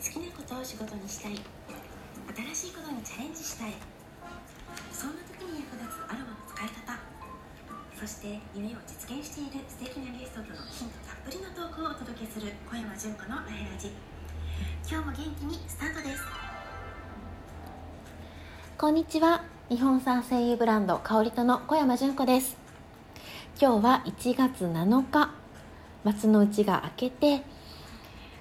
好きなことを仕事にしたい。新しいことにチャレンジしたい。そんな時に役立つアロマの使い方。そして夢を実現している。素敵なゲストとのヒントたっぷりのトークをお届けする。小山純子のラヘラジ。今日も元気にスタートです。こんにちは。日本産声優ブランド香りとの小山純子です。今日は1月7日。松の内が明けて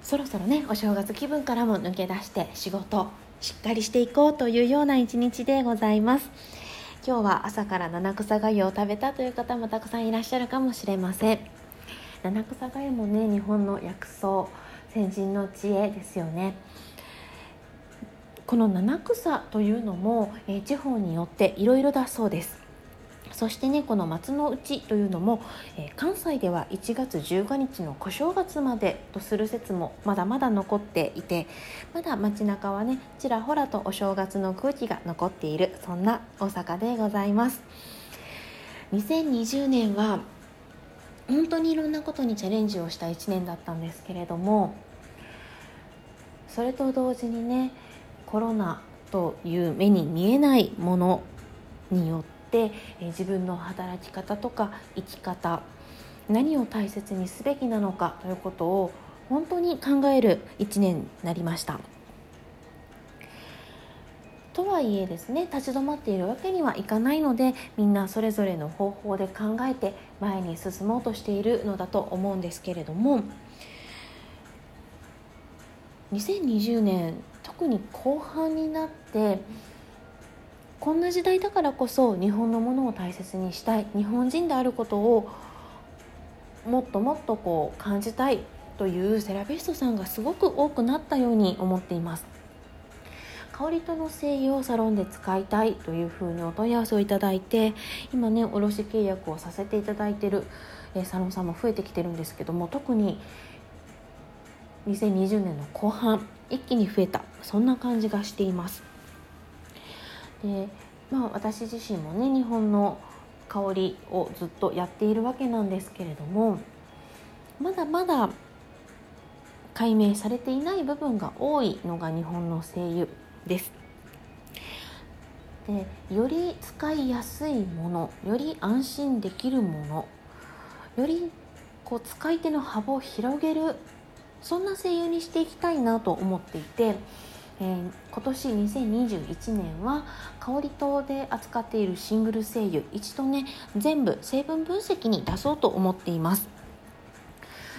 そろそろねお正月気分からも抜け出して仕事しっかりしていこうというような一日でございます。今日は朝から七草がゆを食べたという方もたくさんいらっしゃるかもしれません。七草がゆもね日本の薬草先人の知恵ですよね。この七草というのも、えー、地方によっていろいろだそうです。そしてねこの松の内というのも、えー、関西では1月15日の小正月までとする説もまだまだ残っていてまだ街中はねちらほらとお正月の空気が残っているそんな大阪でございます。2020年は本当にいろんなことにチャレンジをした1年だったんですけれどもそれと同時にねコロナという目に見えないものによって、え自分の働き方とか生き方何を大切にすべきなのかということを本当に考える1年になりました。とはいえですね立ち止まっているわけにはいかないのでみんなそれぞれの方法で考えて前に進もうとしているのだと思うんですけれども2020年特に後半になってこんな時代だからこそ日本のものを大切にしたい日本人であることをもっともっとこう感じたいというセラピストさんがすごく多くなったように思っています。香りとの精油をサロンで使いたいというふうにお問い合わせをいただいて今ね卸契約をさせていただいてるサロンさんも増えてきてるんですけども特に2020年の後半一気に増えた。そんな感じがしています。でまあ私自身もね日本の香りをずっとやっているわけなんですけれどもまだまだ解明されていない部分が多いのが日本の精油です。でより使いやすいものより安心できるものよりこう使い手の幅を広げるそんな声優にしていきたいなと思っていて、えー、今年2021年は香り糖で扱っているシングル精油一度ね全部成分分析に出そうと思っています。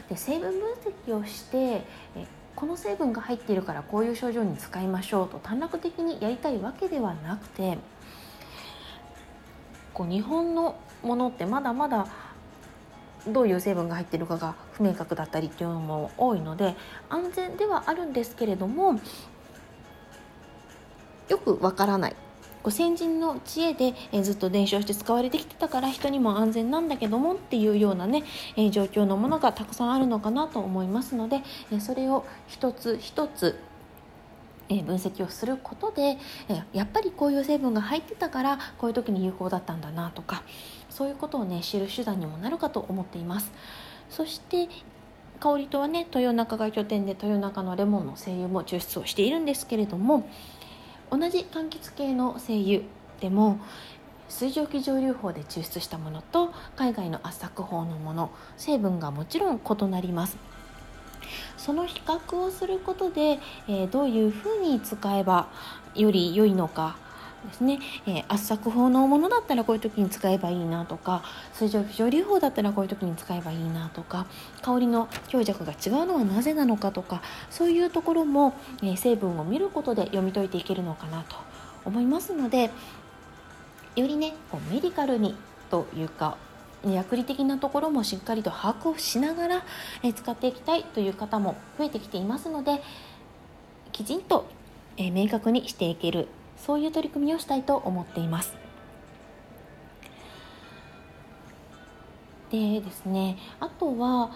で成分分析をして、えこの成分が入っているからこういう症状に使いましょうと短絡的にやりたいわけではなくてこう日本のものってまだまだどういう成分が入ってるかが不明確だったりっていうのも多いので安全ではあるんですけれどもよくわからない。先人の知恵で、えずっと伝承して使われてきてたから人にも安全なんだけどもっていうようなね、え状況のものがたくさんあるのかなと思いますので、えそれを一つ一つえ分析をすることで、えやっぱりこういう成分が入ってたからこういう時に有効だったんだなとかそういうことをね知る手段にもなるかと思っています。そして香りとはね豊中が拠点で豊中のレモンの精油も抽出をしているんですけれども同じ柑橘系の精油でも水蒸気蒸留法で抽出したものと海外の圧搾法のもの成分がもちろん異なります。その比較をすることで、えー、どういうふうに使えばより良いのかですね、えー、圧搾法のものだったらこういう時に使えばいいなとか水蒸気蒸留法だったらこういう時に使えばいいなとか香りの強弱が違うのはなぜなのかとかそういうところも、えー、成分を見ることで読み解いていけるのかなと思いますのでよりねこうメディカルにというか薬理的なところもしっかりと把握をしながら、え使っていきたいという方も増えてきていますのできちんと、え明確にしていけるそういう取り組みをしたいと思っています。でですねあとは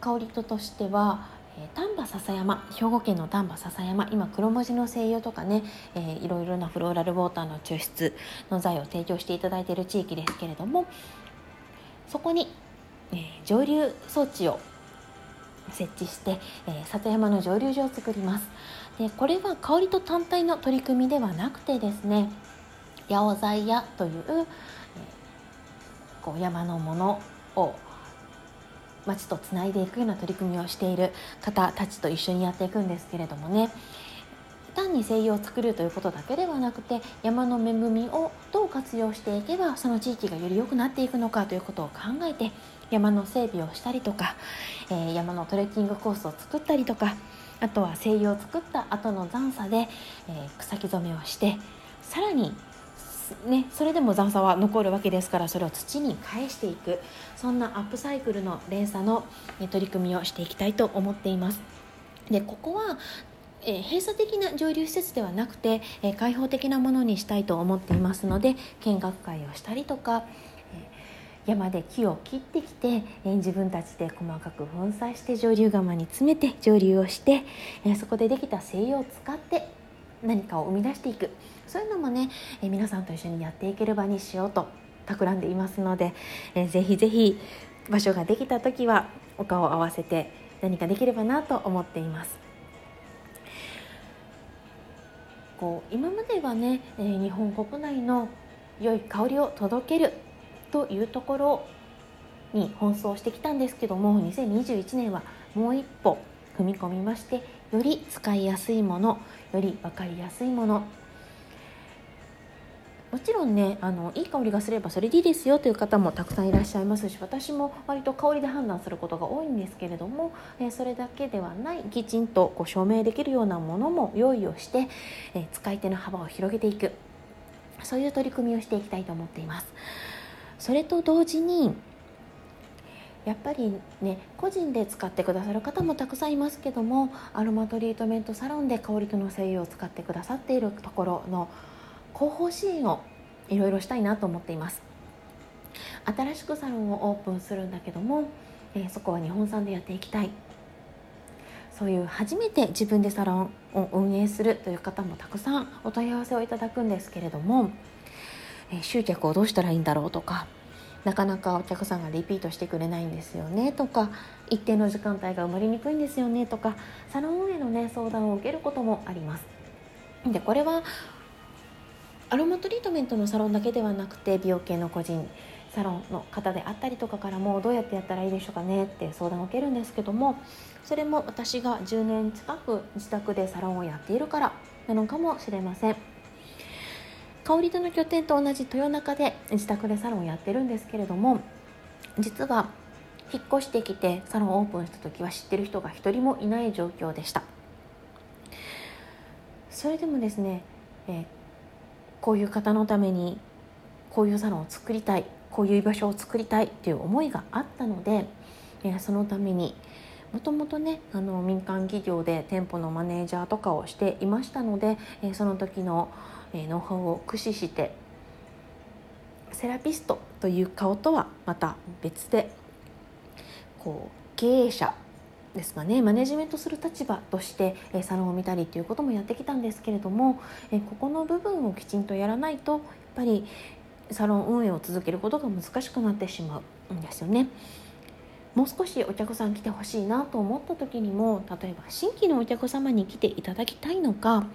香りととしては丹波篠山兵庫県の丹波篠山今黒文字の精油とかね、えー、いろいろなフローラルウォーターの抽出の材を提供していただいている地域ですけれどもそこに、えー、蒸留装置を設置して、えー、里山の蒸留所を作ります。でこれは香りと単体の取り組みではなくてですね八百材屋という、えー、こう山のものを町とつないでいくような取り組みをしている方たちと一緒にやっていくんですけれどもね。単に精油を作るということだけではなくて山の恵みをどう活用していけばその地域がより良くなっていくのかということを考えて山の整備をしたりとか、えー、山のトレッキングコースを作ったりとかあとは精油を作った後の残砂で、えー、草木染めをしてさらにね、それでも残砂は残るわけですからそれを土に返していくそんなアップサイクルの連鎖の取り組みをしていきたいと思っています。でここはえ閉鎖的な上流施設ではなくて、え開放的なものにしたいと思っていますので見学会をしたりとか、え山で木を切ってきて、え自分たちで細かく粉砕して上流釜に詰めて上流をして、えそこでできた精油を使って何かを生み出していくそういうのもね、え皆さんと一緒にやっていける場にしようと企んでいますので、えー、ぜひぜひ場所ができた時はお顔を合わせて何かできればなと思っています。こう今まではね、えー、日本国内の良い香りを届けるというところに奔走してきたんですけども2021年はもう一歩踏み込みましてより使いやすいものより分かりやすいものもちろんねあのいい香りがすればそれでいいですよという方もたくさんいらっしゃいますし私も割と香りで判断することが多いんですけれども、えー、それだけではないきちんとこう証明できるようなものも用意をして、えー、使い手の幅を広げていくそういう取り組みをしていきたいと思っています。それと同時にやっぱりね個人で使ってくださる方もたくさんいますけどもアロマトリートメントサロンで香りとの精油を使ってくださっているところの広報支援をいろいろしたいなと思っています。新しくサロンをオープンするんだけども、えー、そこは日本産でやっていきたい。そういう初めて自分でサロンを運営するという方もたくさんお問い合わせをいただくんですけれども、えー、集客をどうしたらいいんだろうとかなかなかお客さんがリピートしてくれないんですよねとか一定の時間帯が埋まりにくいんですよねとかサロン運営のね相談を受けることもあります。でこれはアロマトリートメントのサロンだけではなくて美容系の個人サロンの方であったりとかからもどうやってやったらいいでしょうかねって相談を受けるんですけどもそれも私が10年近く自宅でサロンをやっているからなのかもしれません。香り戸の拠点と同じ豊中で自宅でサロンをやってるんですけれども実は引っ越してきてサロンオープンした時は知ってる人が1人もいない状況でした。それでもですね、えーこういう方のためにこういうサロンを作りたいこういう居場所を作りたいという思いがあったので、えそのためにもともとねあの民間企業で店舗のマネージャーとかをしていましたので、えその時の、えノウハウを駆使してセラピストという顔とはまた別でこう経営者ですかねマネジメントする立場としてサロンを見たりということもやってきたんですけれどもここの部分をきちんとやらないとやっぱりサロン運営を続けることが難しくなってしまうんですよね。もう少しお客さん来てほしいなと思った時にも例えば新規のお客様に来ていただきたいのか、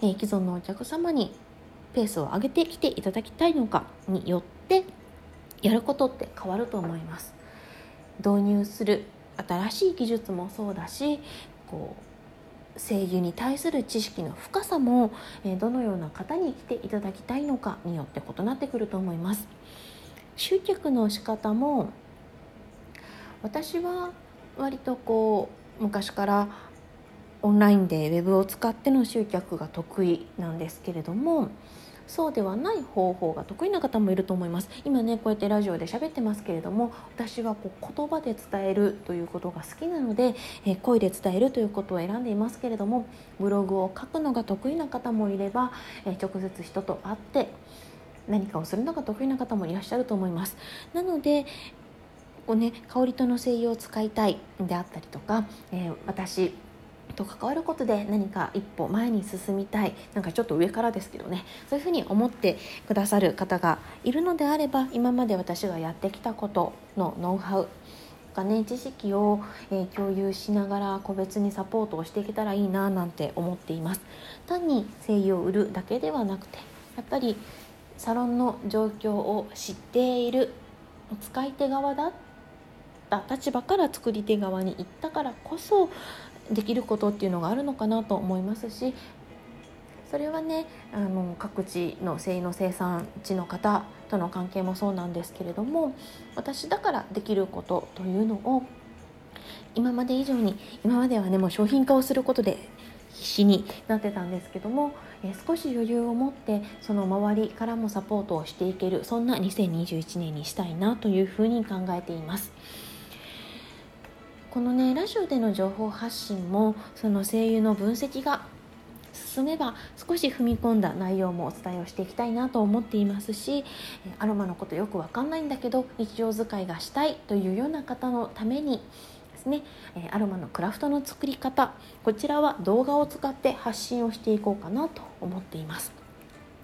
既存のお客様にペースを上げてきていただきたいのかによってやることって変わると思います。導入する新しい技術もそうだしこう声優に対する知識の深さも、えどのような方に来ていただきたいのかによって異なってくると思います。集客の仕方も私は割とこう昔からオンラインでウェブを使っての集客が得意なんですけれどもそうではない方法が得意な方もいると思います。今ねこうやってラジオで喋ってますけれども私はこう言葉で伝えるということが好きなので、えー、声で伝えるということを選んでいますけれどもブログを書くのが得意な方もいれば、えー、直接人と会って何かをするのが得意な方もいらっしゃると思います。なのでこうね香りとの精油を使いたいであったりとか、えー、私と関わることで何か一歩前に進みたい。なんかちょっと上からですけどね。そういうふうに思ってくださる方がいるのであれば今まで私がやってきたことのノウハウかね知識を、えー、共有しながら個別にサポートをしていけたらいいななんて思っています。単に声優を売るだけではなくてやっぱりサロンの状況を知っている使い手側だった立場から作り手側に行ったからこそできることっていうのがあるのかなと思いますしそれはねあの各地の繊維の生産地の方との関係もそうなんですけれども私だからできることというのを今まで以上に今まではねもう商品化をすることで必死になってたんですけども、え少し余裕を持ってその周りからもサポートをしていけるそんな2021年にしたいなというふうに考えています。このねラジオでの情報発信もその声優の分析が進めば少し踏み込んだ内容もお伝えをしていきたいなと思っていますしアロマのことよくわかんないんだけど日常使いがしたいというような方のためにですねアロマのクラフトの作り方こちらは動画を使って発信をしていこうかなと思っています。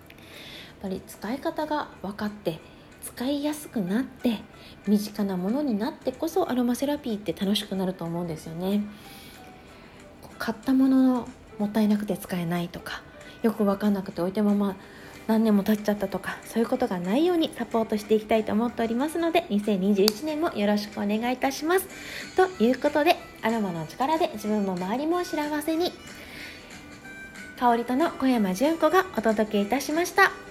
やっぱり使い方が分かって使いやすくなって身近なものになってこそアロマセラピーって楽しくなると思うんですよね。買ったもののもったいなくて使えないとかよく分かんなくて置いたまま何年も経っちゃったとかそういうことがないようにサポートしていきたいと思っておりますので2021年もよろしくお願いいたします。ということでアロマの力で自分も周りも幸せに香りとの小山純子がお届けいたしました。